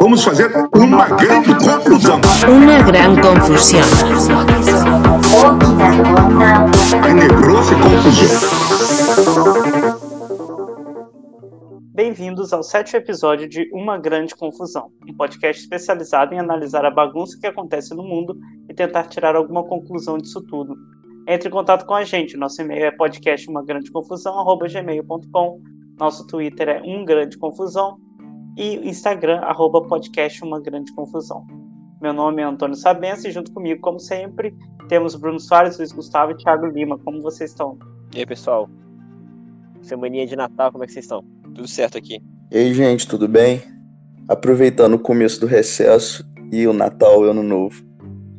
Vamos fazer uma grande confusão. Una gran confusión. Tenebrosa confusão. Bem-vindos ao sétimo episódio de Uma Grande Confusão, um podcast especializado em analisar a bagunça que acontece no mundo e tentar tirar alguma conclusão disso tudo. Entre em contato com a gente, nosso e-mail é podcastumagrandeconfusão@gmail.com, nosso Twitter é Um Grande Confusão e o Instagram arroba podcast Uma Grande Confusão. Meu nome é Antônio Sabença e junto comigo, como sempre, temos Bruno Soares, Luiz Gustavo e Thiago Lima. Como vocês estão? E aí, pessoal? Semaninha de Natal, como é que vocês estão? Tudo certo aqui. E aí, gente, tudo bem? Aproveitando o começo do recesso e o Natal e o Ano Novo.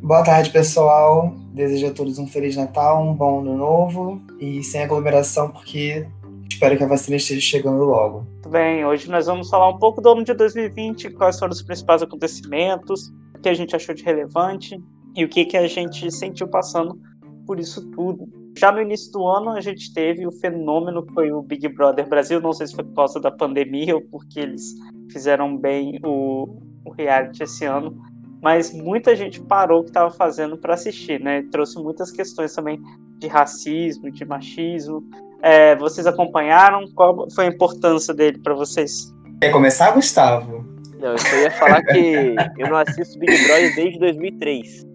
Boa tarde, pessoal. Desejo a todos um Feliz Natal, um bom Ano Novo e sem aglomeração, porque espero que a vacina esteja chegando logo. Muito bem, hoje nós vamos falar um pouco do ano de 2020, quais foram os principais acontecimentos, o que a gente achou de relevante e o que, que a gente sentiu passando por isso tudo. Já no início do ano, a gente teve o fenômeno que foi o Big Brother Brasil. Não sei se foi por causa da pandemia ou porque eles fizeram bem o, o reality esse ano, mas muita gente parou o que estava fazendo para assistir, né? Trouxe muitas questões também de racismo, de machismo. É, vocês acompanharam? Qual foi a importância dele para vocês? Quer começar, Gustavo? Não, eu só ia falar que eu não assisto Big Brother desde 2003.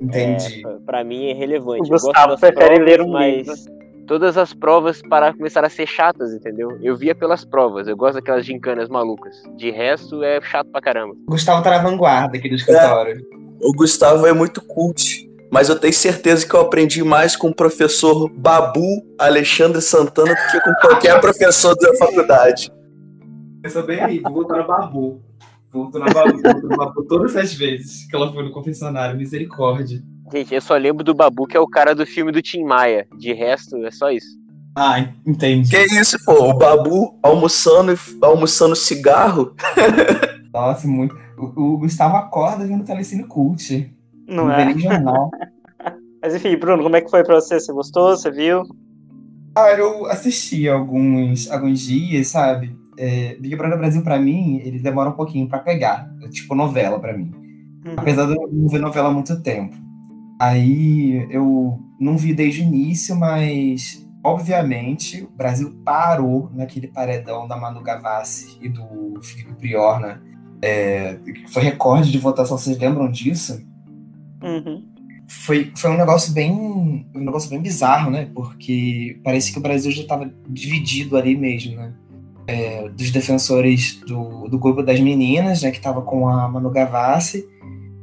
Entendi. É, pra mim é relevante. O Gustavo prefere provas, ler um mas todas as provas para começar a ser chatas, entendeu? Eu via pelas provas, eu gosto daquelas gincanas malucas. De resto, é chato pra caramba. Gustavo tá na vanguarda aqui do escritório. O Gustavo é muito cult, mas eu tenho certeza que eu aprendi mais com o professor Babu Alexandre Santana do que com qualquer professor da faculdade. Pensa bem aí, vou voltar no Babu. Voltou na Babu, voltou no Babu todas as vezes que ela foi no confessionário. Misericórdia. Gente, eu só lembro do Babu, que é o cara do filme do Tim Maia. De resto, é só isso. Ah, entendi. Que isso, pô? O Babu almoçando, almoçando cigarro? Nossa, muito. O, o Gustavo acorda vendo Telecine Cult. Não Não é? nem jornal. Mas enfim, Bruno, como é que foi pra você? Você gostou? Você viu? Ah, eu assisti alguns, alguns dias, sabe? É, Big Brother Brasil, pra mim, ele demora um pouquinho pra pegar. É tipo novela pra mim. Uhum. Apesar de eu não ver novela há muito tempo. Aí eu não vi desde o início, mas obviamente o Brasil parou naquele paredão da Manu Gavassi e do Felipe Prior, né? É, foi recorde de votação, vocês lembram disso? Uhum. foi, foi um negócio bem um negócio bem bizarro, né? Porque parece que o Brasil já estava dividido ali mesmo, né? É, dos defensores do, do grupo das meninas, né? Que tava com a Manu Gavassi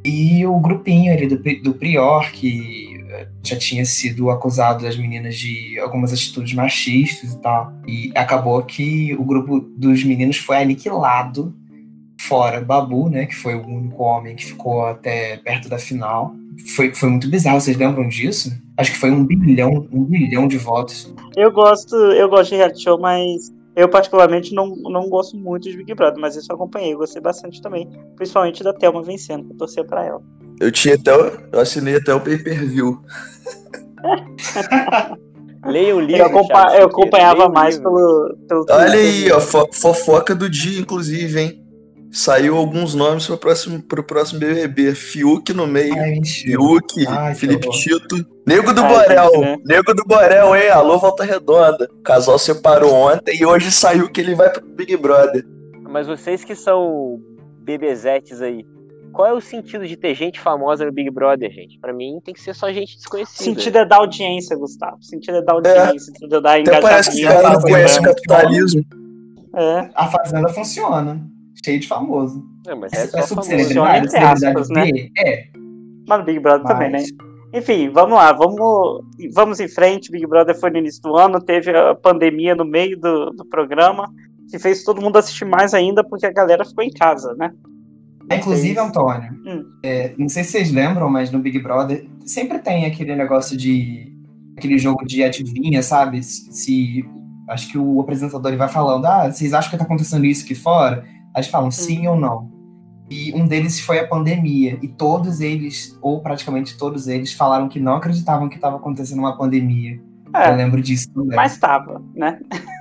e o grupinho ali do, do Prior, que eh, já tinha sido acusado das meninas de algumas atitudes machistas e tal. E acabou que o grupo dos meninos foi aniquilado fora Babu, né, que foi o único homem que ficou até perto da final. Foi, foi muito bizarro, vocês lembram disso? Acho que foi um bilhão, um bilhão de votos. Eu gosto, eu gosto de reality show, mas eu particularmente não, não gosto muito de Big Brother, mas isso eu acompanhei, eu gostei bastante também, principalmente da Thelma vencendo, que eu torcia pra ela. Eu tinha até eu assinei até o pay-per-view. Leia o livro. Eu, eu acompanhava mais livro. pelo, pelo Olha aí, ó, fo- fofoca do dia, inclusive, hein? Saiu alguns nomes pro próximo, pro próximo BBB. Fiuk no meio. Ai. Fiuk, Ai, que Felipe. Tito. Nego do Ai, Borel. gente, né? Nego do Borel, hein? Alô, Volta Redonda. O casal separou ontem e hoje saiu que ele vai pro Big Brother. Mas vocês que são bebezetes aí, qual é o sentido de ter gente famosa no Big Brother, gente? Pra mim tem que ser só gente O desconhecida. sentido é dar audiência, Gustavo. O sentido é dar audiência, o sentido é dar Até parece que o cara não conhece o capitalismo. É, A Fazenda funciona. Cheio de famoso. Não, mas É, é é só subcelebridade, celebridade B? É. mas no Big Brother também, né? Mas- Enfim, vamos lá, vamos, vamos em frente. Big Brother foi no início do ano, teve a pandemia no meio do, do programa, que fez todo mundo assistir mais ainda, porque a galera ficou em casa, né? Inclusive, Antônio, Hum. é, não sei se vocês lembram, mas no Big Brother sempre tem aquele negócio de. aquele jogo de adivinha, sabe? Se, se- acho que o apresentador ele vai falando, ah, vocês acham que tá acontecendo isso aqui fora? Aí eles falam sim ou não. E um deles foi a pandemia. E todos eles, ou praticamente todos eles, falaram que não acreditavam que estava acontecendo uma pandemia. É, Eu lembro disso também. mas estava, né?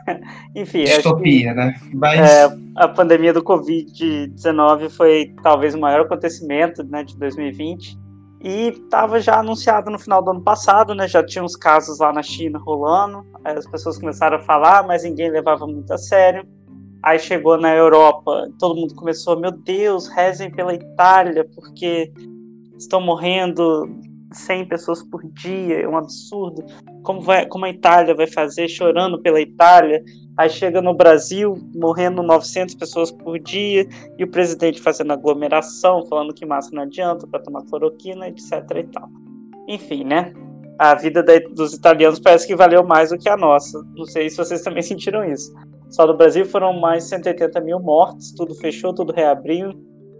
Enfim, acho que- Distopia, né? Mas É, a pandemia do Covid-19 foi talvez o maior acontecimento né, de 2020 e estava já anunciado no final do ano passado, né? Já tinha uns casos lá na China rolando, as pessoas começaram a falar, mas ninguém levava muito a sério. Aí chegou na Europa, todo mundo começou, meu Deus, rezem pela Itália, porque estão morrendo 100 pessoas por dia, é um absurdo. Como, vai, como a Itália vai fazer chorando pela Itália? Aí chega no Brasil, morrendo 900 pessoas por dia, e o presidente fazendo aglomeração, falando que máscara não adianta para tomar cloroquina, etc e tal. Enfim, né? A vida da- dos italianos parece que valeu mais do que a nossa. Não sei se vocês também sentiram isso. Só no Brasil foram mais de 180 mil mortes, tudo fechou, tudo reabriu,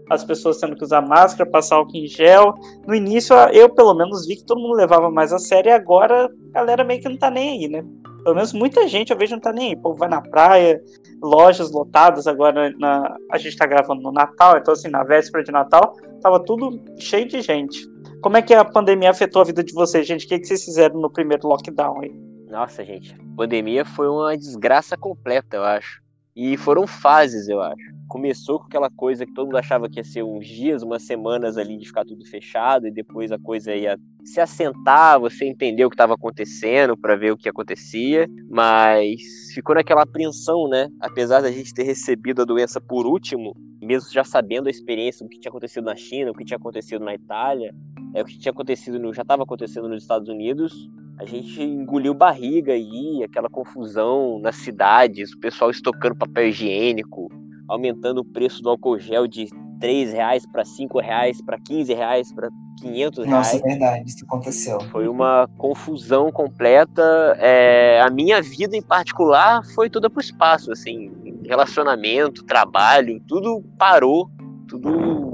as pessoas tendo que usar máscara, passar álcool em gel. No início, eu pelo menos vi que todo mundo levava mais a sério, e agora a galera meio que não tá nem aí, né? Pelo menos muita gente eu vejo não tá nem aí. O povo vai na praia, lojas lotadas. Agora na- a gente tá gravando no Natal, então assim, na véspera de Natal, tava tudo cheio de gente. Como é que a pandemia afetou a vida de vocês, gente? O que, que vocês fizeram no primeiro lockdown aí? Nossa, gente, a pandemia foi uma desgraça completa, eu acho. E foram fases, eu acho. Começou com aquela coisa que todo mundo achava que ia ser uns dias, umas semanas ali de ficar tudo fechado, e depois a coisa ia se assentar, você entendeu o que estava acontecendo para ver o que acontecia, mas ficou naquela apreensão, né? Apesar da gente ter recebido a doença por último, mesmo já sabendo a experiência, o que tinha acontecido na China, o que tinha acontecido na Itália, é o que tinha acontecido, no, já estava acontecendo nos Estados Unidos, a gente engoliu barriga aí, aquela confusão nas cidades, o pessoal estocando papel higiênico, aumentando o preço do álcool gel de 3 reais para 5 reais, para 15 reais, para 500 nossa, reais. é verdade, isso aconteceu. Foi uma confusão completa. É, a minha vida em particular foi toda pro espaço, assim, relacionamento, trabalho, tudo parou, tudo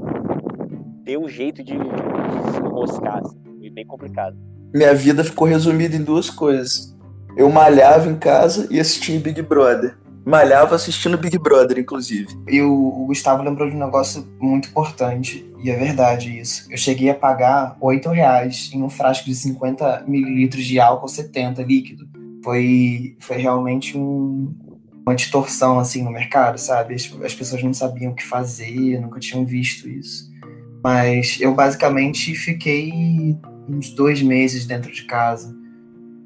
deu um jeito de, de se enroscar, assim, foi bem complicado. Minha vida ficou resumida em duas coisas. Eu malhava em casa e assistia Big Brother. Malhava assistindo Big Brother, inclusive. E o, Gustavo lembrou de um negócio muito importante, e é verdade isso. Eu cheguei a pagar 8 reais em um frasco de 50 mililitros de álcool 70 líquido. Foi, foi realmente um- uma distorção assim no mercado, sabe? As, as pessoas não sabiam o que fazer, nunca tinham visto isso. Mas eu basicamente fiquei uns dois meses dentro de casa.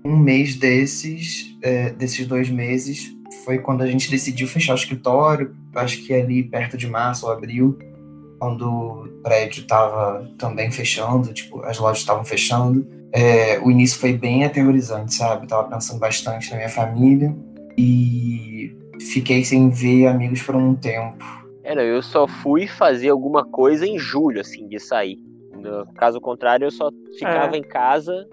Um mês desses, é, desses dois meses, foi quando a gente decidiu fechar o escritório, acho que ali perto de março ou abril, quando o prédio estava também fechando, tipo, as lojas estavam fechando. É, o início foi bem aterrorizante, sabe? Tava pensando bastante na minha família e fiquei sem ver amigos por um tempo. Era, eu só fui fazer alguma coisa em julho, assim, de sair. Caso contrário, eu só ficava É. em casa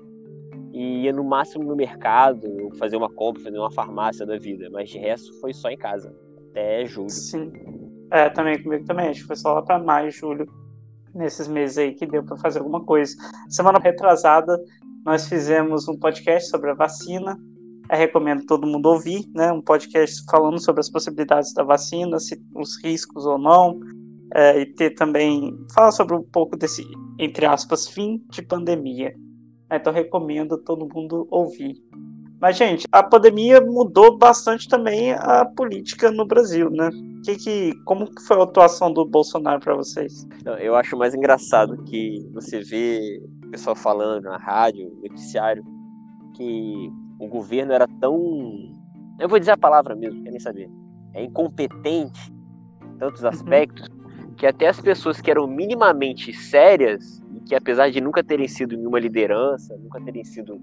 e ia no máximo no mercado, fazer uma compra, fazer uma farmácia da vida. Mas de resto foi só em casa, até julho. Sim. É, também comigo também. Acho que foi só lá para maio, julho, nesses meses aí que deu para fazer alguma coisa. Semana retrasada, nós fizemos um podcast sobre a vacina. Eu recomendo todo mundo ouvir, né? Um podcast falando sobre as possibilidades da vacina, se os riscos ou não, é, e ter também falar sobre um pouco desse, entre aspas, fim de pandemia. Então recomendo todo mundo ouvir. Mas, gente, a pandemia mudou bastante também a política no Brasil, né? Que que, como que foi a atuação do Bolsonaro para vocês? Eu acho mais engraçado que você vê o pessoal falando na rádio, no noticiário, que o governo era tão. Eu vou dizer a palavra mesmo, quer nem saber. É incompetente em tantos aspectos, que até as pessoas que eram minimamente sérias, e que apesar de nunca terem sido nenhuma liderança, nunca terem sido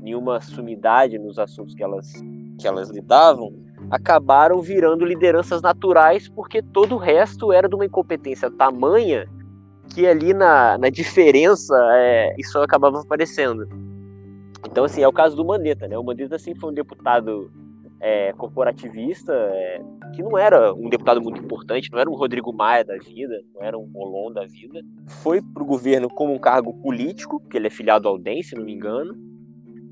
nenhuma sumidade nos assuntos que elas, que elas lidavam, acabaram virando lideranças naturais porque todo o resto era de uma incompetência tamanha que ali na, na diferença é, isso acabava aparecendo. Então, assim, é o caso do Mandetta, né? O Mandetta sempre foi um deputado é, corporativista, é, que não era um deputado muito importante, não era um Rodrigo Maia da vida, não era um Molon da vida. Foi para o governo como um cargo político, que ele é filiado ao DEM, se não me engano,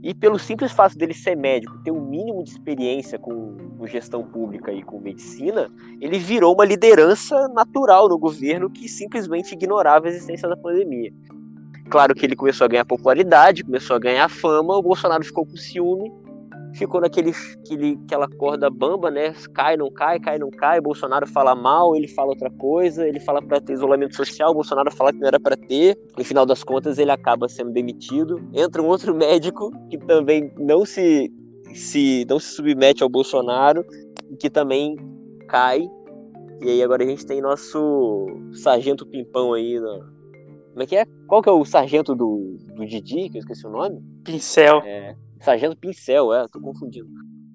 e pelo simples fato dele ser médico, ter um mínimo de experiência com, com gestão pública e com medicina, ele virou uma liderança natural no governo que simplesmente ignorava a existência da pandemia. Claro que ele começou a ganhar popularidade, começou a ganhar fama, o Bolsonaro ficou com ciúme ficou naquele aquele, aquela corda bamba, né? Cai, não cai, cai, não cai. Bolsonaro fala mal, ele fala outra coisa, ele fala para ter isolamento social, Bolsonaro fala que não era para ter. No final das contas, ele acaba sendo demitido. Entra um outro médico que também não se, se não se submete ao Bolsonaro, que também cai. E aí agora a gente tem nosso sargento Pimpão aí, no... como é que é? Qual que é o sargento do, do Didi, que eu esqueci o nome? Pincel. É, Sargento Pincel, é, tô confundindo.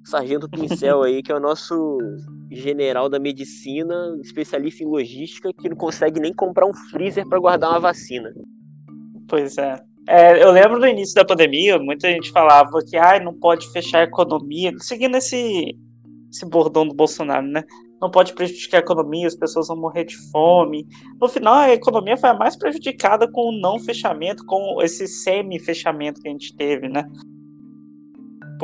Sargento Pincel aí, que é o nosso general da medicina, especialista em logística, que não consegue nem comprar um freezer para guardar uma vacina. Pois é. é. Eu lembro no início da pandemia, muita gente falava que ah, não pode fechar a economia, seguindo esse, esse bordão do Bolsonaro, né? Não pode prejudicar a economia, as pessoas vão morrer de fome. No final, a economia foi a mais prejudicada com o não fechamento, com esse semi-fechamento que a gente teve, né?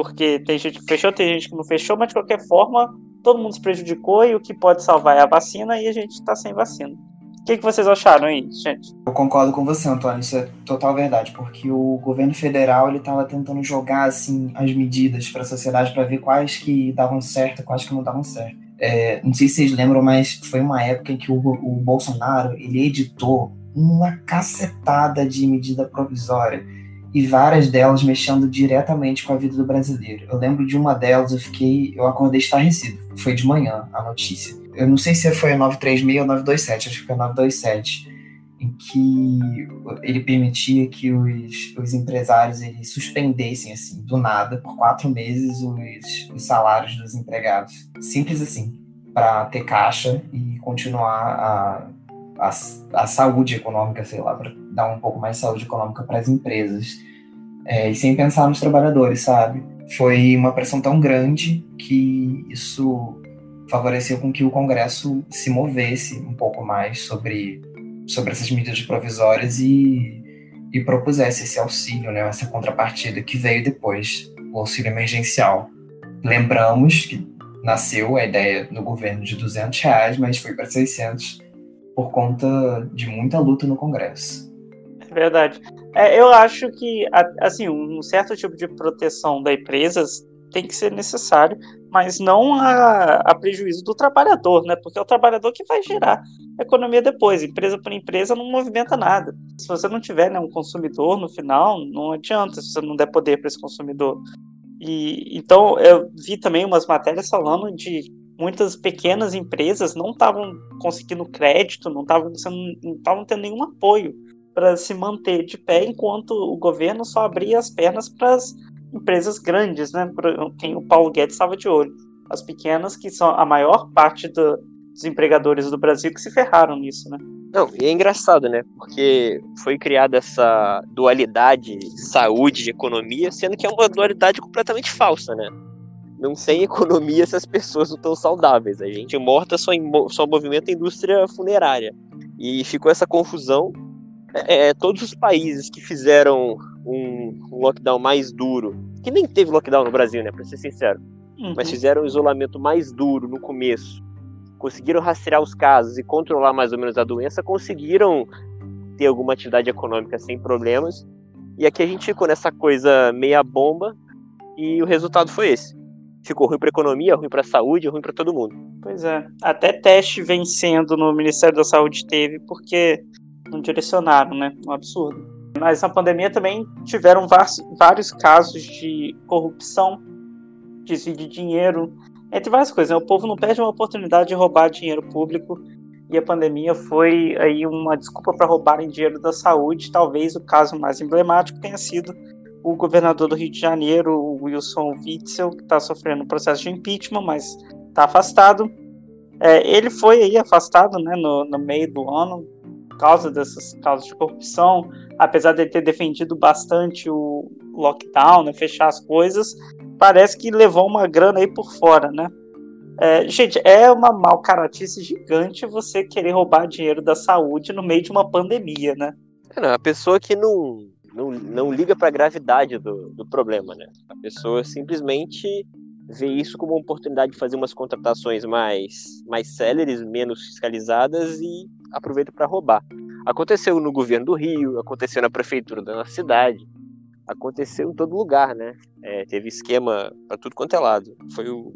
Porque tem gente que fechou, tem gente que não fechou, mas de qualquer forma, todo mundo se prejudicou e o que pode salvar é a vacina e a gente está sem vacina. O que, que vocês acharam aí, gente? Eu concordo com você, Antônio, isso é total verdade, porque o governo federal ele estava tentando jogar assim as medidas para a sociedade para ver quais que davam certo, quais que não davam certo. É, não sei se vocês lembram, mas foi uma época em que o, o Bolsonaro ele editou uma cacetada de medida provisória e várias delas mexendo diretamente com a vida do brasileiro. Eu lembro de uma delas, eu fiquei, eu acordei estarrecido. Foi de manhã a notícia. Eu não sei se foi a 936 ou 927, acho que foi a 927, em que ele permitia que os, os empresários eles suspendessem assim, do nada, por quatro meses, os, os salários dos empregados. Simples assim, para ter caixa e continuar a, a, a saúde econômica, sei lá, para dar um pouco mais de saúde econômica para as empresas. É, e sem pensar nos trabalhadores, sabe? Foi uma pressão tão grande que isso favoreceu com que o Congresso se movesse um pouco mais sobre, sobre essas medidas provisórias e, e propusesse esse auxílio, né, essa contrapartida que veio depois, o auxílio emergencial. Lembramos que nasceu a ideia no governo de 200 reais, mas foi para 600 por conta de muita luta no Congresso. Verdade. É, eu acho que, assim, um certo tipo de proteção das empresas tem que ser necessário, mas não a, a, prejuízo do trabalhador, né? Porque é o trabalhador que vai gerar a economia depois. Empresa por empresa não movimenta nada. Se você não tiver né, um consumidor no final, não adianta se você não der poder para esse consumidor. E então eu vi também umas matérias falando de muitas pequenas empresas não estavam conseguindo crédito, não estavam não estavam tendo nenhum apoio para se manter de pé, enquanto o governo só abria as pernas para as empresas grandes, né? Quem o Paulo Guedes estava de olho. As pequenas, que são a maior parte do, dos empregadores do Brasil, que se ferraram nisso, né? Não, e é engraçado, né? Porque foi criada essa dualidade saúde e economia, sendo que é uma dualidade completamente falsa, né? Não tem economia se as pessoas não estão saudáveis. A gente morta só, em, só movimenta a indústria funerária. E ficou essa confusão é, é, todos os países que fizeram um, um, lockdown mais duro, que nem teve lockdown no Brasil, né, pra ser sincero, uhum. mas fizeram um isolamento mais duro no começo, conseguiram rastrear os casos e controlar mais ou menos a doença, conseguiram ter alguma atividade econômica sem problemas. E aqui a gente ficou nessa coisa meia bomba e o resultado foi esse. Ficou ruim para economia, ruim para saúde, ruim para todo mundo. Pois é. Até teste vencendo no Ministério da Saúde teve, porque não direcionaram, né? Um absurdo. Mas na pandemia também tiveram vários casos de corrupção, desvio de dinheiro, entre várias coisas. Né? O povo não perde uma oportunidade de roubar dinheiro público e a pandemia foi aí uma desculpa para roubarem dinheiro da saúde. Talvez o caso mais emblemático tenha sido o governador do Rio de Janeiro, o Wilson Witzel, que está sofrendo um processo de impeachment, mas está afastado. É, ele foi aí afastado né, no, no meio do ano, causa dessas causas de corrupção, apesar de ter defendido bastante o lockdown, né, fechar as coisas, parece que levou uma grana aí por fora, né? É, gente, é uma malcaratice gigante você querer roubar dinheiro da saúde no meio de uma pandemia, né? É, não, a pessoa que não, não, não liga para a gravidade do, do problema, né? A pessoa simplesmente vê isso como uma oportunidade de fazer umas contratações mais, mais céleres, menos fiscalizadas e aproveita para roubar. Aconteceu no governo do Rio, aconteceu na prefeitura da nossa cidade. aconteceu em todo lugar, né? É, teve esquema para tudo quanto é lado. Foi o...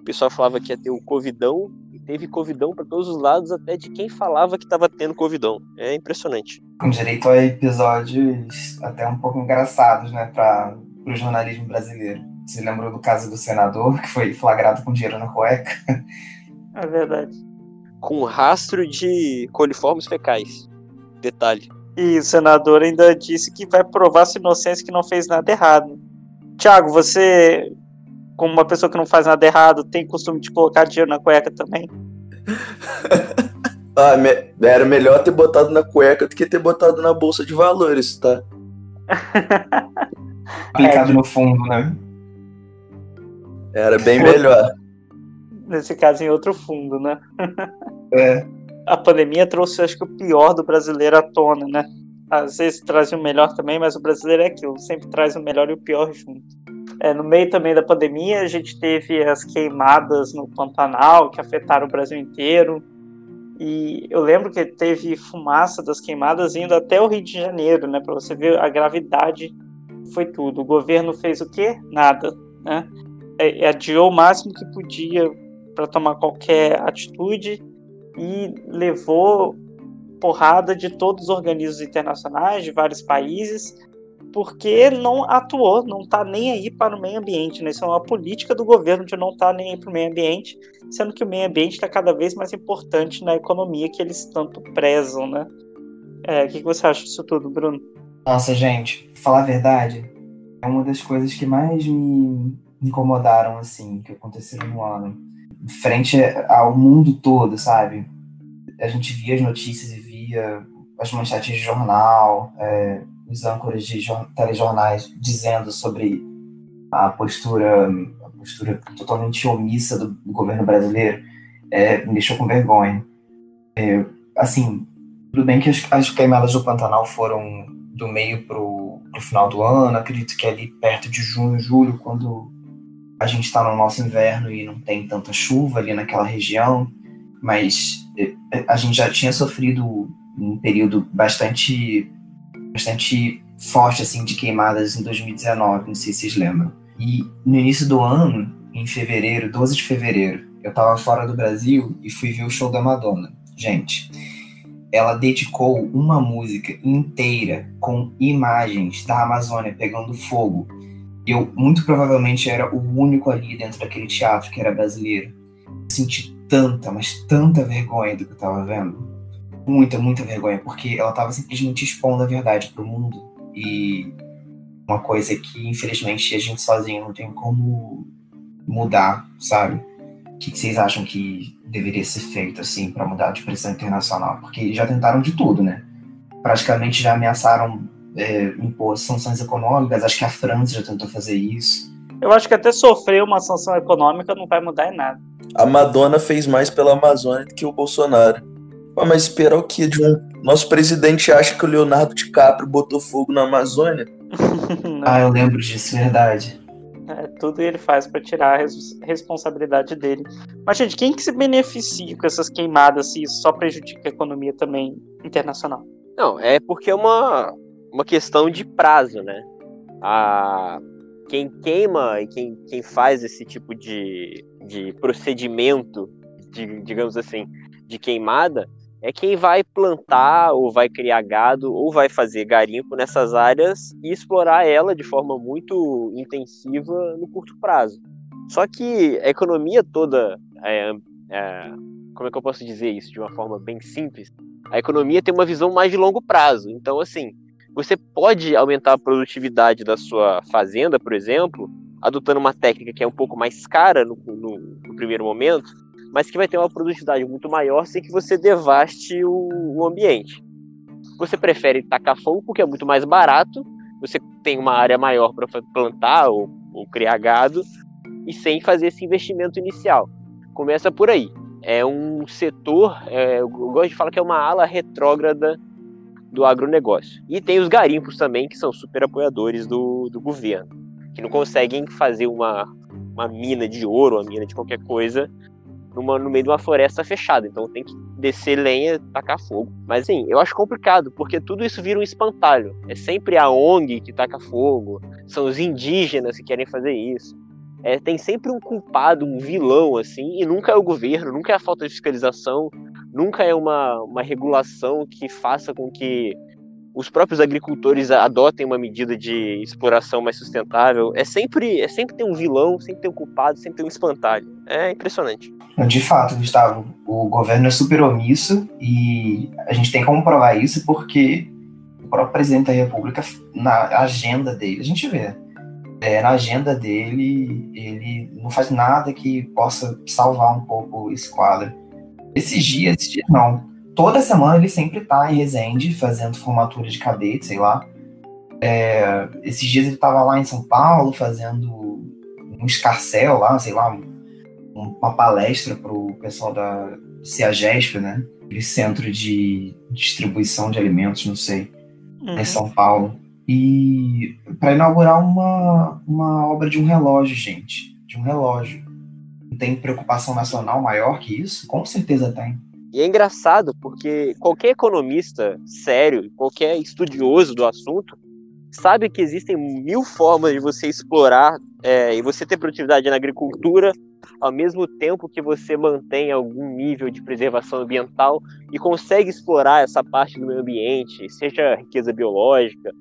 o pessoal falava que ia ter o Covidão e teve Covidão para todos os lados, até de quem falava que estava tendo Covidão. É impressionante. Com direito a episódios até um pouco engraçados, né, para o jornalismo brasileiro. Você lembrou do caso do senador que foi flagrado com dinheiro na cueca? É verdade. Com rastro de coliformes fecais. Detalhe. E o senador ainda disse que vai provar sua inocência que não fez nada errado. Tiago, você, como uma pessoa que não faz nada errado, tem costume de colocar dinheiro na cueca também? Ah, me- era melhor ter botado na cueca do que ter botado na bolsa de valores, tá? Aplicado no fundo, né? Era bem melhor. Nesse caso, em outro fundo, né? É. A pandemia trouxe, acho que, o pior do brasileiro à tona, né? Às vezes traz o melhor também, mas o brasileiro é aquilo, sempre traz o melhor e o pior junto. É, no meio também da pandemia, a gente teve as queimadas no Pantanal, que afetaram o Brasil inteiro. E eu lembro que teve fumaça das queimadas indo até o Rio de Janeiro, né? Para você ver a gravidade foi tudo. O governo fez o quê? Nada, né? É, adiou o máximo que podia para tomar qualquer atitude e levou porrada de todos os organismos internacionais, de vários países, porque não atuou, não está nem aí para o meio ambiente. Né? Isso é uma política do governo de não estar nem aí para o meio ambiente, sendo que o meio ambiente está cada vez mais importante na economia que eles tanto prezam. Né? É, o que, que você acha disso tudo, Bruno? Nossa, gente, falar a verdade, é uma das coisas que mais me incomodaram, assim, que aconteceram no ano. Frente ao mundo todo, sabe? A gente via as notícias e via as manchetes de jornal, é, os âncoras de jor- telejornais dizendo sobre a postura, a postura totalmente omissa do, do governo brasileiro, é, me deixou com vergonha. É, assim, tudo bem que as, as queimadas do Pantanal foram do meio pro, pro final do ano, acredito que ali perto de junho, julho, quando a gente está no nosso inverno e não tem tanta chuva ali naquela região, mas eh, a gente já tinha sofrido um período bastante bastante forte assim de queimadas em 2019, não sei se vocês lembram. E no início do ano, em fevereiro, 12 de fevereiro, eu tava fora do Brasil e fui ver o show da Madonna. Gente, ela dedicou uma música inteira com imagens da Amazônia pegando fogo. Eu, muito provavelmente, era o único ali dentro daquele teatro que era brasileiro. Eu senti tanta, mas tanta vergonha do que eu tava vendo. Muita, muita vergonha, porque ela tava simplesmente expondo a verdade pro mundo. E uma coisa que, infelizmente, a gente sozinho não tem como mudar, sabe? O que vocês acham que deveria ser feito, assim, para mudar de pressão internacional? Porque já tentaram de tudo, né? Praticamente já ameaçaram é, impor sanções econômicas, acho que a França já tentou fazer isso. Eu acho que até sofrer uma sanção econômica não vai mudar em nada. A Madonna fez mais pela Amazônia do que o Bolsonaro. Pô, mas esperar o que de um. Nosso presidente acha que o Leonardo DiCaprio botou fogo na Amazônia? Ah, eu lembro disso, verdade. É, tudo ele faz para tirar a res- responsabilidade dele. Mas, gente, quem que se beneficia com essas queimadas se isso só prejudica a economia também internacional? Não, é porque é uma, uma questão de prazo, né? A, quem queima e quem, quem faz esse tipo de, de procedimento, de, digamos assim, de queimada, é quem vai plantar ou vai criar gado ou vai fazer garimpo nessas áreas e explorar ela de forma muito intensiva no curto prazo. Só que a economia toda, é, é, como é que eu posso dizer isso de uma forma bem simples? A economia tem uma visão mais de longo prazo. Então, assim, você pode aumentar a produtividade da sua fazenda, por exemplo, adotando uma técnica que é um pouco mais cara no, no, no primeiro momento, mas que vai ter uma produtividade muito maior sem que você devaste o, o ambiente. Você prefere tacar fogo porque é muito mais barato, você tem uma área maior para plantar ou, ou criar gado e sem fazer esse investimento inicial. Começa por aí. É um setor, é, eu gosto de falar que é uma ala retrógrada do agronegócio. E tem os garimpos também, que são super apoiadores do, do governo, que não conseguem fazer uma, uma mina de ouro, uma mina de qualquer coisa, numa, no meio de uma floresta fechada. Então tem que descer lenha, tacar fogo. Mas assim, eu acho complicado, porque tudo isso vira um espantalho. É sempre a ONG que taca fogo, são os indígenas que querem fazer isso. É, tem sempre um culpado, um vilão, assim, e nunca é o governo, nunca é a falta de fiscalização, nunca é uma, uma regulação que faça com que os próprios agricultores adotem uma medida de exploração mais sustentável. É sempre, é sempre ter um vilão, sempre ter um culpado, sempre ter um espantalho. É impressionante. De fato, Gustavo, o governo é super omisso e a gente tem como provar isso porque o próprio presidente da República, na agenda dele, a gente vê, é, na agenda dele, ele não faz nada que possa salvar um pouco esse quadro. Esses dias, esses dias não, toda semana ele sempre tá em Resende, fazendo formatura de cadete, sei lá. É, esses dias ele tava lá em São Paulo, fazendo um escarcel lá, sei lá, um, uma palestra pro pessoal da CEAGESP, né? Aquele centro de distribuição de alimentos, não sei, uhum. em São Paulo. E para inaugurar uma, uma obra de um relógio, gente. De um relógio. Tem preocupação nacional maior que isso? Com certeza tem. E é engraçado porque qualquer economista sério, qualquer estudioso do assunto, sabe que existem mil formas de você explorar é, e você ter produtividade na agricultura, ao mesmo tempo que você mantém algum nível de preservação ambiental e consegue explorar essa parte do meio ambiente, seja riqueza biológica,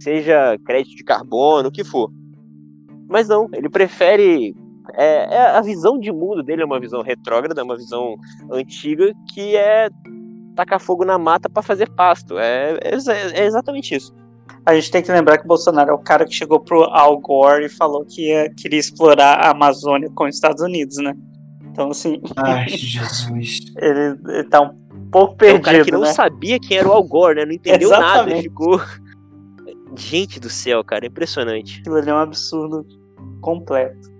seja crédito de carbono, o que for. Mas não, ele prefere é, é, a visão de mundo dele é uma visão retrógrada, uma visão antiga, que é tacar fogo na mata para fazer pasto. É, é, é, exatamente isso. A gente tem que lembrar que o Bolsonaro é o cara que chegou pro Al Gore e falou que ia, queria explorar a Amazônia com os Estados Unidos, né? Então, assim. Ai, Jesus. ele, ele tá um pouco perdido. É o cara que não né? sabia quem era o Al Gore, né? Não entendeu Exatamente. nada. Ficou. Gente do céu, cara, impressionante. Aquilo ali é um absurdo completo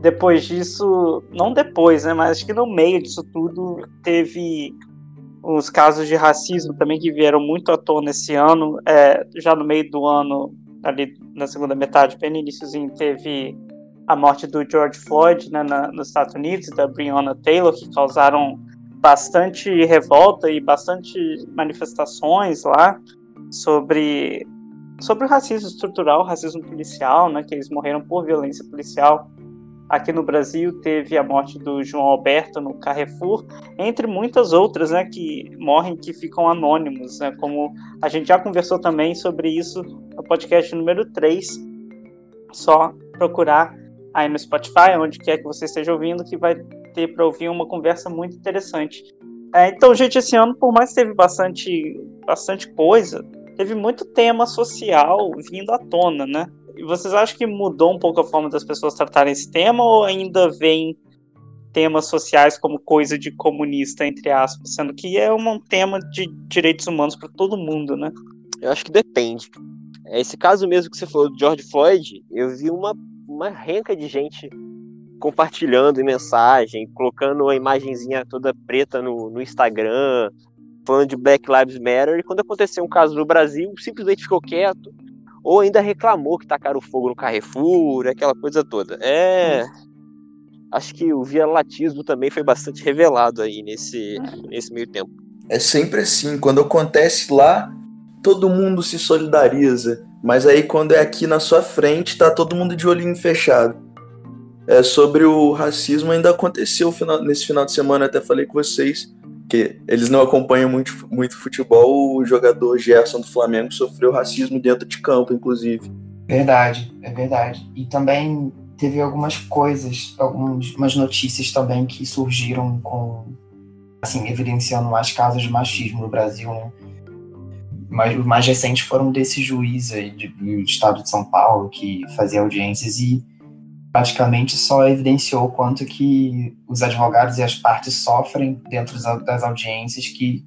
depois disso, não depois, né, mas acho que no meio disso tudo teve os casos de racismo também que vieram muito à tona esse ano. É, já no meio do ano, ali na segunda metade, bem no iníciozinho, teve a morte do George Floyd né, na, nos Estados Unidos, da Breonna Taylor, que causaram bastante revolta e bastante manifestações lá sobre sobre o racismo estrutural, racismo policial, né, que eles morreram por violência policial Aqui no Brasil teve a morte do João Alberto no Carrefour, entre muitas outras, né, que morrem que ficam anônimos, né, como a gente já conversou também sobre isso no podcast número 3. Só procurar aí no Spotify, onde quer que você esteja ouvindo, que vai ter para ouvir uma conversa muito interessante. É, então, gente, esse ano, por mais que teve bastante, bastante coisa, teve muito tema social vindo à tona, né? Vocês acham que mudou um pouco a forma das pessoas tratarem esse tema ou ainda vem temas sociais como coisa de comunista, entre aspas, sendo que é um tema de direitos humanos para todo mundo, né? Eu acho que depende. Esse caso mesmo que você falou do George Floyd, eu vi uma, uma renca de gente compartilhando em mensagem, colocando a imagenzinha toda preta no, no Instagram, falando de Black Lives Matter, e quando aconteceu um caso no Brasil, simplesmente ficou quieto, ou ainda reclamou que tacaram fogo no Carrefour, aquela coisa toda. É. Acho que o viralatismo também foi bastante revelado aí nesse, nesse meio tempo. É sempre assim, quando acontece lá, todo mundo se solidariza. Mas aí quando é aqui na sua frente, tá todo mundo de olhinho fechado. É, sobre o racismo ainda aconteceu nesse final de semana, até falei com vocês que eles não acompanham muito, muito futebol, o jogador Gerson do Flamengo sofreu racismo dentro de campo, inclusive. Verdade, é verdade. E também teve algumas coisas, algumas notícias também que surgiram com, assim, evidenciando mais casos de machismo no Brasil, né? Mas os mais recentes foram desse juiz aí do estado de São Paulo que fazia audiências e praticamente só evidenciou o quanto que os advogados e as partes sofrem dentro das audiências que,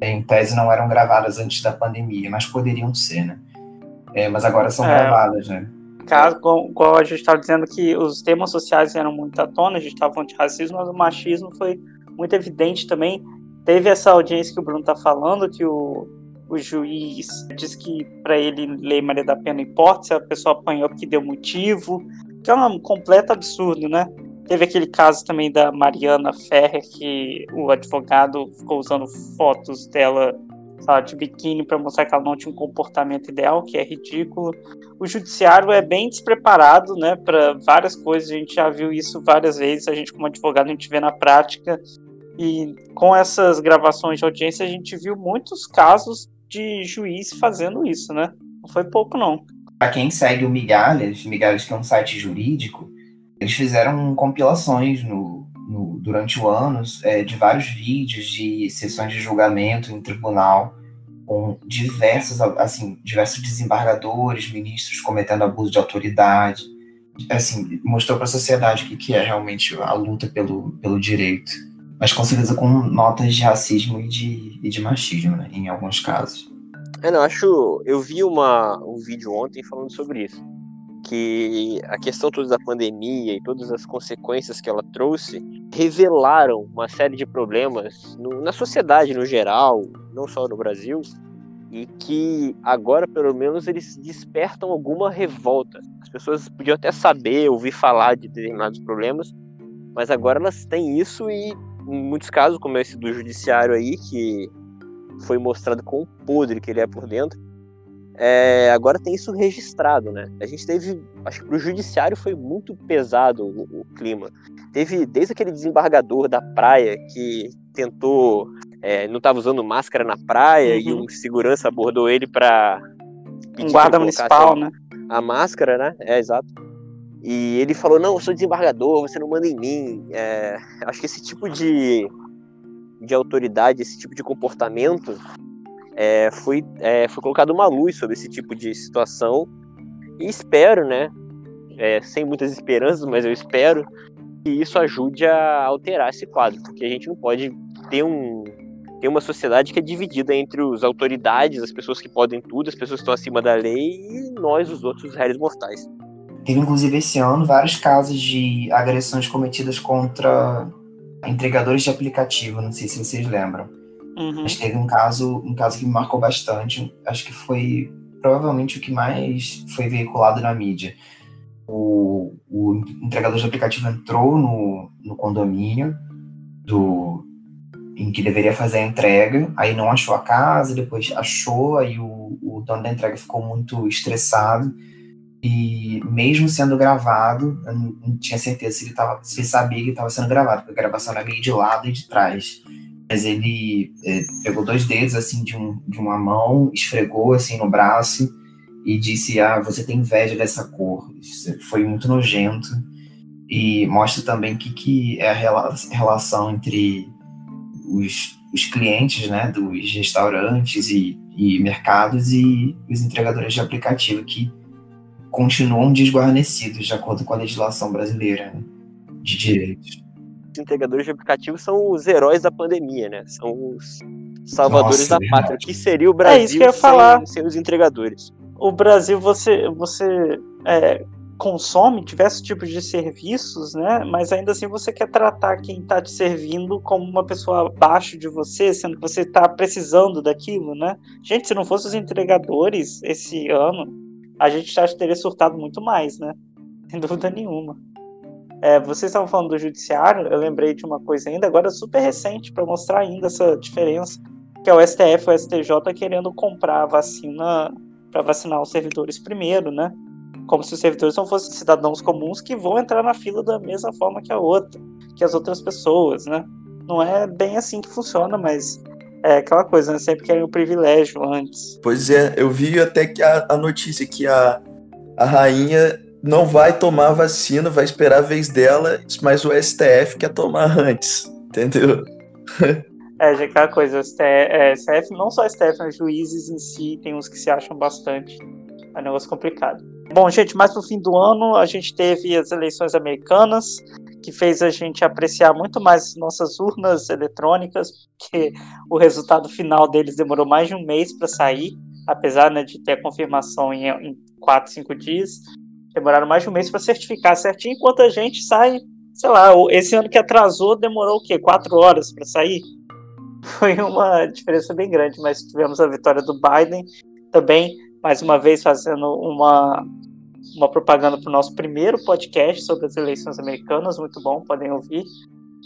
em tese, não eram gravadas antes da pandemia, mas poderiam ser, né? É, mas agora são é, gravadas, né? Caso, como a gente estava dizendo que os temas sociais eram muito à tona, a gente estava falando de racismo, mas o machismo foi muito evidente também. Teve essa audiência que o Bruno está falando, que o, o juiz disse que para ele lei Maria da Pena importa se a pessoa apanhou porque deu motivo, que é um completo absurdo, né? Teve aquele caso também da Mariana Ferrer, que o advogado ficou usando fotos dela sabe, de biquíni para mostrar que ela não tinha um comportamento ideal, que é ridículo. O judiciário é bem despreparado, né, para várias coisas. A gente já viu isso várias vezes. A gente como advogado a gente vê na prática. E com essas gravações de audiência a gente viu muitos casos de juiz fazendo isso, né? Não foi pouco não. Para quem segue o Migalhas, Migalhas que é um site jurídico, eles fizeram compilações no, no, durante o ano é, de vários vídeos de sessões de julgamento em tribunal com diversos, assim, diversos desembargadores, ministros cometendo abuso de autoridade. Assim, mostrou para a sociedade o que, que é realmente a luta pelo, pelo direito. Mas com certeza com notas de racismo e de, e de machismo, né, em alguns casos. É, não, acho. Eu vi uma, um vídeo ontem falando sobre isso que a questão toda da pandemia e todas as consequências que ela trouxe revelaram uma série de problemas no, na sociedade no geral, não só no Brasil, e que agora, pelo menos, eles despertam alguma revolta. As pessoas podiam até saber, ouvir falar de determinados problemas, mas agora elas têm isso e, em muitos casos, como esse do judiciário aí, que foi mostrado com o podre que ele é por dentro, é, agora tem isso registrado, né? A gente teve, acho que para o judiciário foi muito pesado o, o, clima. Teve desde aquele desembargador da praia que tentou, é, não estava usando máscara na praia uhum. e um segurança abordou ele para um guarda municipal, né? A máscara, né? É exato. E ele falou: Não, eu sou desembargador, você não manda em mim. É, acho que esse tipo de, de autoridade, esse tipo de comportamento é, foi, é, foi colocado uma luz sobre esse tipo de situação e espero, né, é, sem muitas esperanças, mas eu espero que isso ajude a alterar esse quadro, porque a gente não pode ter um ter uma sociedade que é dividida entre as autoridades, as pessoas que podem tudo, as pessoas que estão acima da lei e nós, os outros réis mortais. Teve inclusive esse ano vários casos de agressões cometidas contra entregadores de aplicativo, não sei se vocês lembram. Uhum. Mas teve um caso, um caso que me marcou bastante, acho que foi provavelmente o que mais foi veiculado na mídia. O, o entregador de aplicativo entrou no, no condomínio do em que deveria fazer a entrega, aí não achou a casa, depois achou, aí o, o dono da entrega ficou muito estressado e mesmo sendo gravado, eu não, não tinha certeza se ele, tava, se ele sabia que estava sendo gravado, porque a gravação era meio de lado e de trás mas ele é, pegou dois dedos assim de, um, de uma mão, esfregou assim no braço e disse: Ah, você tem inveja dessa cor. Isso foi muito nojento e mostra também que que é a relação entre os, os clientes, né, dos restaurantes e, e mercados e os entregadores de aplicativo que continuam desguarnecidos de acordo com a legislação brasileira né, de direitos entregadores de aplicativos são os heróis da pandemia, né? São os salvadores Nossa, da pátria. O que seria o Brasil é isso que eu ia falar. Sem, sem os entregadores? O Brasil, você, você é, consome diversos tipos de serviços, né? Mas ainda assim você quer tratar quem está te servindo como uma pessoa abaixo de você, sendo que você está precisando daquilo, né? Gente, se não fosse os entregadores esse ano, a gente já teria surtado muito mais, né? Sem dúvida nenhuma. É, vocês estavam falando do judiciário, eu lembrei de uma coisa ainda, agora super recente, para mostrar ainda essa diferença, que é o STF e o STJ querendo comprar a vacina para vacinar os servidores primeiro, né? Como se os servidores não fossem cidadãos comuns que vão entrar na fila da mesma forma que a outra, que as outras pessoas, né? Não é bem assim que funciona, mas é aquela coisa, né? Sempre querem o privilégio antes. Pois é, eu vi até que a, a notícia que a, a rainha não vai tomar a vacina, vai esperar a vez dela, mas o STF quer tomar antes, entendeu? É, já aquela coisa, o STF, é, STF, não só STF, mas juízes em si, tem uns que se acham bastante. É um negócio complicado. Bom, gente, mais pro fim do ano, a gente teve as eleições americanas, que fez a gente apreciar muito mais nossas urnas eletrônicas, porque o resultado final deles demorou mais de um mês para sair, apesar né, de ter a confirmação em, em quatro, cinco dias. Demoraram mais de um mês para certificar certinho, enquanto a gente sai, sei lá, esse ano que atrasou demorou o quê? Quatro horas para sair? Foi uma diferença bem grande, mas tivemos a vitória do Biden também, mais uma vez fazendo uma, uma propaganda para o nosso primeiro podcast sobre as eleições americanas, muito bom, podem ouvir.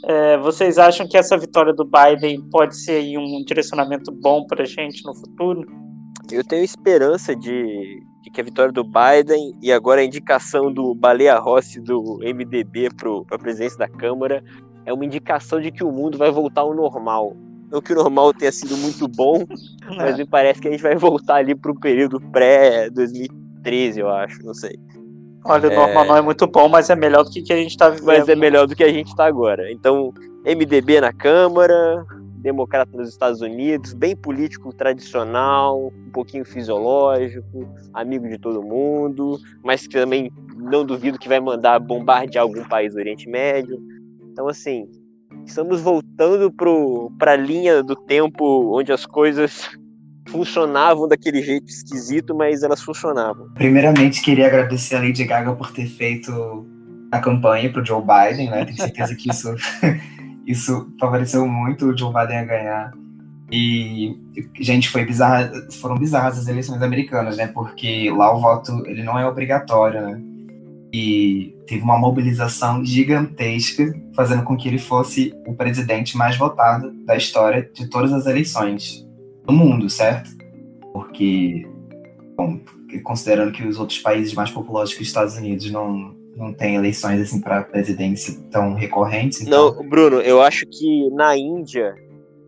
É, vocês acham que essa vitória do Biden pode ser um direcionamento bom para a gente no futuro? Eu tenho esperança de, de, que a vitória do Biden e agora a indicação do Baleia Rossi do MDB para a presidência da Câmara é uma indicação de que o mundo vai voltar ao normal. Não que o normal tenha sido muito bom, mas me parece que a gente vai voltar ali para o período pré-2013, eu acho, não sei. Olha, o é... normal não é muito bom, mas é melhor do que, que a gente está vivendo. Mas é melhor do que a gente está agora. Então, MDB na Câmara, democrata nos Estados Unidos, bem político tradicional, um pouquinho fisiológico, amigo de todo mundo, mas que também não duvido que vai mandar bombardear algum país do Oriente Médio. Então, assim, estamos voltando para a linha do tempo onde as coisas funcionavam daquele jeito esquisito, mas elas funcionavam. Primeiramente, queria agradecer a Lady Gaga por ter feito a campanha para o Joe Biden, né? Tenho certeza que isso, isso favoreceu muito o Joe Biden a ganhar. E, gente, foi bizarra, foram bizarras as eleições americanas, né? Porque lá o voto ele não é obrigatório, né? E teve uma mobilização gigantesca, fazendo com que ele fosse o presidente mais votado da história de todas as eleições no mundo, certo? Porque, bom, considerando que os outros países mais populosos que os Estados Unidos não, não têm eleições assim para presidência tão recorrentes. Então... Não, Bruno, eu acho que na Índia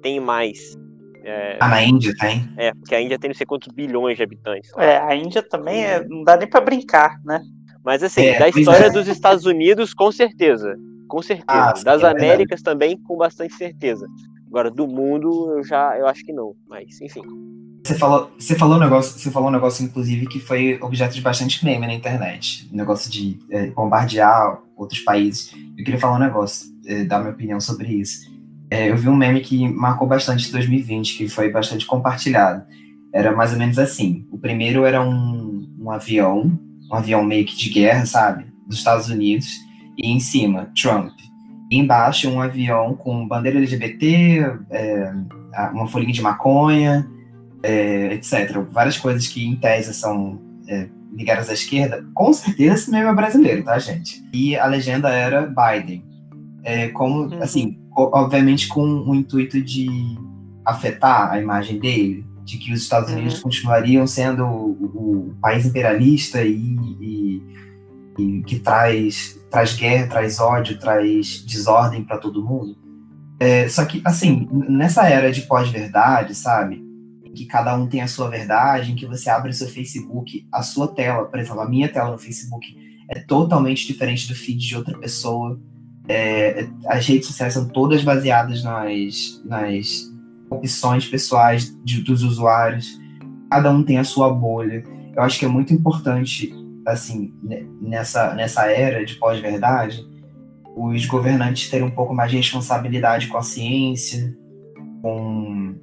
tem mais. É... Ah, na Índia tem? É, porque a Índia tem não sei quantos bilhões de habitantes. É, a Índia também é, não dá nem para brincar, né? Mas assim, é, da história é. dos Estados Unidos, com certeza. Com certeza. Ah, das é Américas também, com bastante certeza. Agora, do mundo, eu já eu acho que não, mas enfim. Você falou, você falou um negócio, você falou um negócio, inclusive, que foi objeto de bastante meme na internet. Negócio de é, bombardear outros países. Eu queria falar um negócio, é, dar minha opinião sobre isso. É, eu vi um meme que marcou bastante 2020, que foi bastante compartilhado. Era mais ou menos assim. O primeiro era um, um avião, um avião meio que de guerra, sabe? Dos Estados Unidos. E em cima, Trump embaixo um avião com bandeira LGBT, é, uma folhinha de maconha, é, etc. Várias coisas que, em tese, são é, ligadas à esquerda. Com certeza esse meme é brasileiro, tá, gente? E a legenda era Biden. É, como, uhum. assim, obviamente com o intuito de afetar a imagem dele, de que os Estados Unidos uhum. continuariam sendo o, o, país imperialista e, e, e que traz traz guerra, traz ódio, traz desordem para todo mundo. É, só que, assim, nessa era de pós-verdade, sabe? Em que cada um tem a sua verdade, em que você abre o seu Facebook, a sua tela, por exemplo, a minha tela no Facebook é totalmente diferente do feed de outra pessoa. É, as redes sociais são todas baseadas nas, nas opções pessoais de, dos usuários. Cada um tem a sua bolha. Eu acho que é muito importante assim, nessa, nessa era de pós-verdade, os governantes terem um pouco mais de responsabilidade com a ciência, com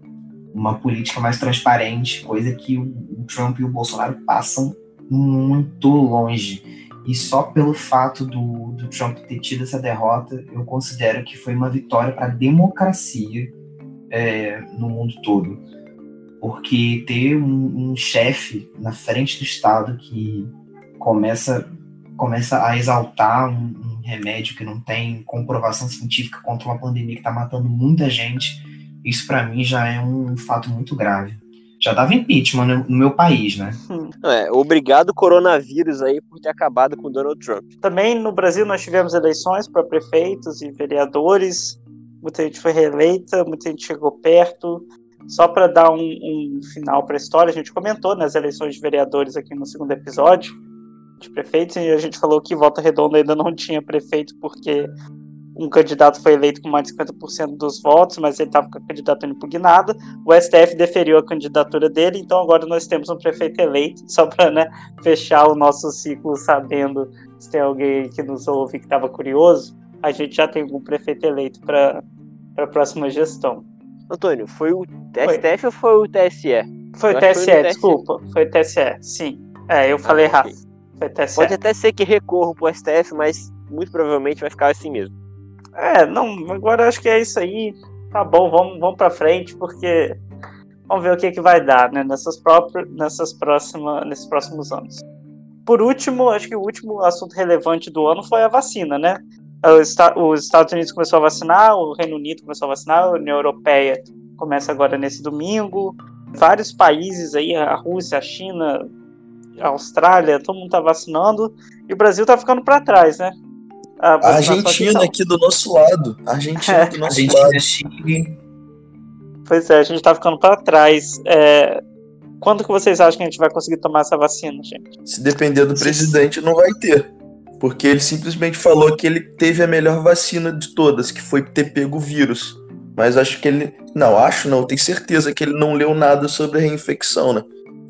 uma política mais transparente, coisa que o Trump e o Bolsonaro passam muito longe. E só pelo fato do, do Trump ter tido essa derrota, eu considero que foi uma vitória para a democracia é, no mundo todo. Porque ter um, um chefe na frente do Estado que começa começa a exaltar um, um, remédio que não tem comprovação científica contra uma pandemia que está matando muita gente, isso para mim já é um fato muito grave. Já dava impeachment no, no meu país, né? É, obrigado coronavírus aí por ter acabado com Donald Trump. Também no Brasil nós tivemos eleições para prefeitos e vereadores, muita gente foi reeleita, muita gente chegou perto. Só para dar um, um final para a história, a gente comentou nas eleições de vereadores aqui no segundo episódio de prefeitos, e a gente falou que Volta Redonda ainda não tinha prefeito porque um candidato foi eleito com mais de 50% dos votos, mas ele estava com a candidatura impugnada. O STF deferiu a candidatura dele, então agora nós temos um prefeito eleito, só para né, fechar o nosso ciclo sabendo se tem alguém que nos ouve que estava curioso. A gente já tem um prefeito eleito para a próxima gestão. Antônio, foi o TSF foi. ou foi o TSE? Foi o TSE, foi desculpa. Foi o TSE, sim. É, eu ah, falei errado. Okay. Pode até ser que recorra pro STF, mas muito provavelmente vai ficar assim mesmo. É, não, agora acho que é isso aí. Tá bom, vamos, vamos pra frente, porque vamos ver o que, que vai dar, né, nessas, próprias, nessas próximas, nesses próximos anos. por último, acho que o último assunto relevante do ano foi a vacina, né? Esta- os Estados Unidos começou a vacinar, o Reino Unido começou a vacinar, a União Europeia começa agora nesse domingo. Vários países aí, a Rússia, a China, a Austrália, todo mundo tá vacinando. E o Brasil tá ficando para trás, né? A A Argentina aqui do nosso lado. A Argentina do nosso lado. Argentina, Chile. Pois é, a gente tá ficando para trás. É, Quando que vocês acham que a gente vai conseguir tomar essa vacina, gente? Se depender do presidente, não vai ter. Porque ele simplesmente falou que ele teve a melhor vacina de todas, que foi ter pego o vírus. Mas acho que ele. Não, acho não, tenho certeza que ele não leu nada sobre a reinfecção, né?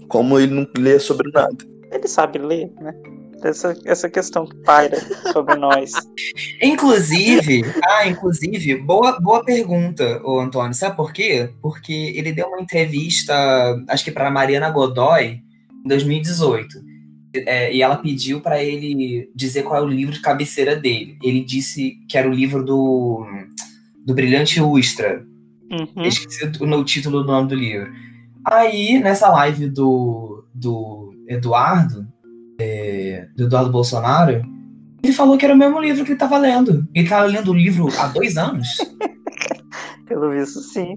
Como ele não lê sobre nada. Ele sabe ler, né? Essa, essa questão que paira sobre nós. Inclusive, ah, inclusive, boa, boa pergunta, o Antônio. Sabe por quê? Porque ele deu uma entrevista, acho que para Mariana Godoy, em 2018. É, e ela pediu para ele dizer qual é o livro de cabeceira dele. Ele disse que era o livro do, do Brilhante Ustra. Uhum. Esqueci o, o título do nome do livro. Aí, nessa live do, do Eduardo, é, do Eduardo Bolsonaro, ele falou que era o mesmo livro que ele tava lendo. Ele tava lendo o livro há dois anos. Pelo visto, sim.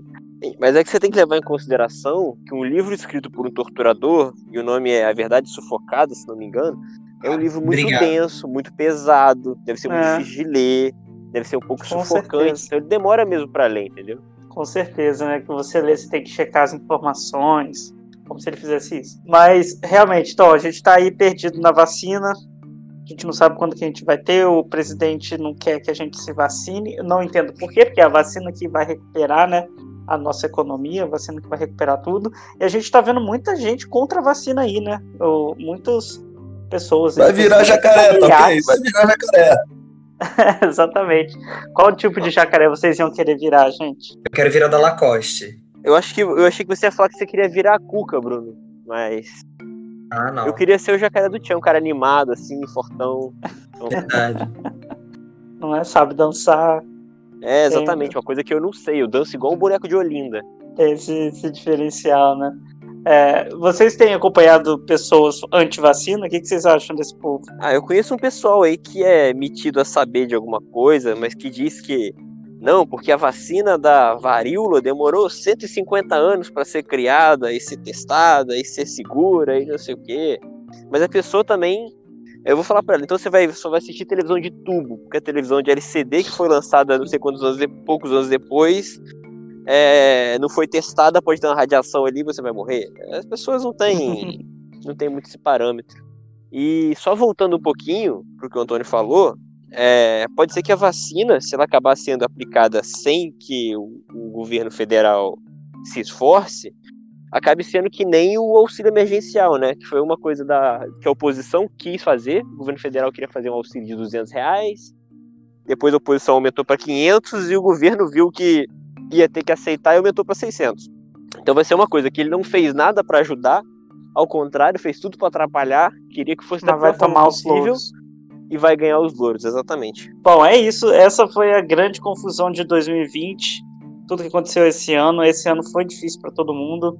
Mas é que você tem que levar em consideração que um livro escrito por um torturador, e o nome é A Verdade Sufocada, se não me engano, é um Ah, livro muito obrigado. denso, muito pesado, deve ser muito É. difícil de ler, deve ser um pouco Com sufocante, certeza. então ele demora mesmo pra ler, entendeu? Com certeza, né? Que você lê, você tem que checar as informações. Como se ele fizesse isso. Mas, realmente, então, a gente tá aí perdido na vacina. A gente não sabe quando que a gente vai ter. O presidente não quer que a gente se vacine. Eu não entendo por quê, porque é a vacina que vai recuperar, né? A nossa economia, a vacina que vai recuperar tudo. E a gente tá vendo muita gente contra a vacina aí, né? Ou, muitas pessoas. Vai virar jacaré, tá ok? Vai virar jacaré. Exatamente. Qual tipo de jacaré vocês iam querer virar, gente? Eu quero virar da Lacoste. Eu acho que eu achei que você ia falar que você queria virar a Cuca, Bruno. Mas Ah, não. eu queria ser o jacaré do Tião, um cara animado, assim, fortão. Então, Verdade. Não é? Sabe dançar, é exatamente, uma coisa que eu não sei. Eu danço igual um boneco de Olinda. esse, esse diferencial, né? É, vocês têm acompanhado pessoas anti-vacina? O que, que vocês acham desse povo? Ah, eu conheço um pessoal aí que é metido a saber de alguma coisa, mas que diz que não, porque a vacina da varíola demorou 150 anos para ser criada e ser testada e ser segura e não sei o quê. Mas a pessoa também, eu vou falar para ela, então você vai só vai assistir televisão de tubo, porque a televisão de LCD que foi lançada não sei quantos anos, poucos anos depois, é, não foi testada, pode ter uma radiação ali, você vai morrer. As pessoas não têm, não têm muito esse parâmetro. E só voltando um pouquinho pro que o Antônio falou, é, pode ser que a vacina, se ela acabar sendo aplicada sem que o, o governo federal se esforce, acabe sendo que nem o auxílio emergencial, né? Que foi uma coisa da, que a oposição quis fazer. O governo federal queria fazer um auxílio de 200 reais. Depois a oposição aumentou para 500 e o governo viu que ia ter que aceitar e aumentou para 600. Então vai ser uma coisa que ele não fez nada para ajudar, ao contrário, fez tudo para atrapalhar, queria que fosse da Mas vai pior forma tomar os possível louros. e vai ganhar os louros, exatamente. Bom, é isso. Essa foi a grande confusão de 2020. Tudo que aconteceu esse ano. Esse ano foi difícil para todo mundo.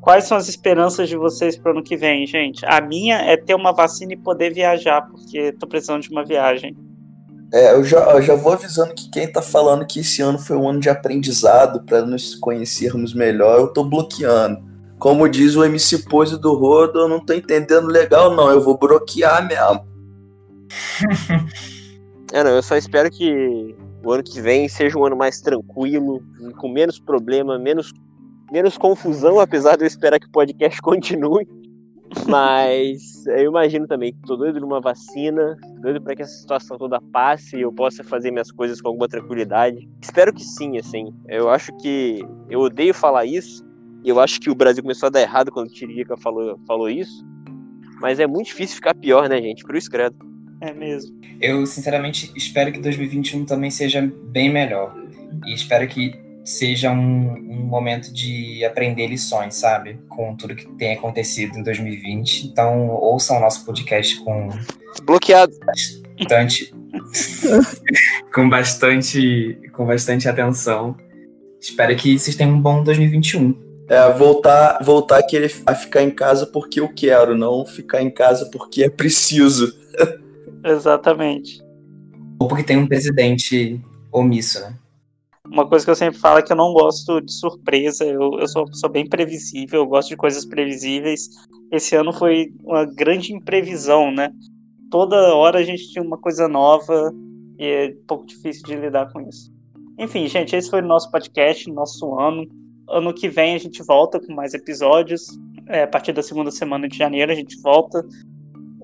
Quais são as esperanças de vocês para o ano que vem, gente? A minha é ter uma vacina e poder viajar, porque tô precisando de uma viagem. É, eu já, eu já vou avisando que quem tá falando que esse ano foi um ano de aprendizado para nos conhecermos melhor, eu tô bloqueando. Como diz o MC Pose do Rodo, eu não tô entendendo legal, não. Eu vou bloquear mesmo. É, não, eu só espero que o ano que vem seja um ano mais tranquilo, com menos problema, menos, menos confusão, apesar de eu esperar que o podcast continue. Mas eu imagino também que tô doido numa vacina, doido para que essa situação toda passe e eu possa fazer minhas coisas com alguma tranquilidade. Espero que sim, assim. Eu acho que eu odeio falar isso. E eu acho que o Brasil começou a dar errado quando o Tiririca falou, falou isso. Mas é muito difícil ficar pior, né, gente? Cruz credo. É mesmo. Eu, sinceramente, espero que 2021 também seja bem melhor. E espero que seja um, um momento de aprender lições, sabe? Com tudo que tem acontecido em 2020. Então, ouçam o nosso podcast com Bloqueado. bastante. com bastante. Com bastante atenção. Espero que vocês tenham um bom 2021. É, voltar, voltar a querer a ficar em casa porque eu quero, não ficar em casa porque é preciso. Exatamente. Ou porque tem um presidente omisso, né? Uma coisa que eu sempre falo é que eu não gosto de surpresa, eu, eu sou, sou bem previsível, eu gosto de coisas previsíveis. Esse ano foi uma grande imprevisão, né? Toda hora a gente tinha uma coisa nova e é um pouco difícil de lidar com isso. Enfim, gente, esse foi o nosso podcast, nosso ano. Ano que vem a gente volta com mais episódios. É, a partir da segunda semana de janeiro a gente volta.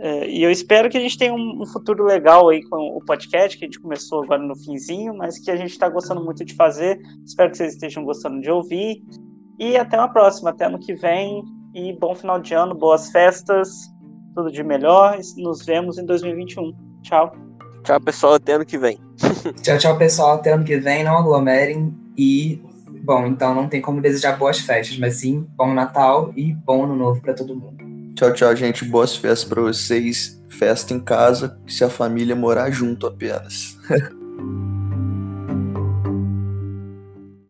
É, e eu espero que a gente tenha um, um, futuro legal aí com o podcast, que a gente começou agora no finzinho, mas que a gente está gostando muito de fazer. Espero que vocês estejam gostando de ouvir. E até uma próxima, até ano que vem. E bom final de ano, boas festas, tudo de melhor. Nos vemos em 2021. Tchau. Tchau, pessoal, até ano que vem. tchau, tchau, pessoal, até ano que vem. Não aglomerem. E, bom, então não tem como desejar boas festas, mas sim bom Natal e bom Ano Novo para todo mundo. Tchau, tchau, gente. Boas festas para vocês. Festa em casa, se a família morar junto apenas.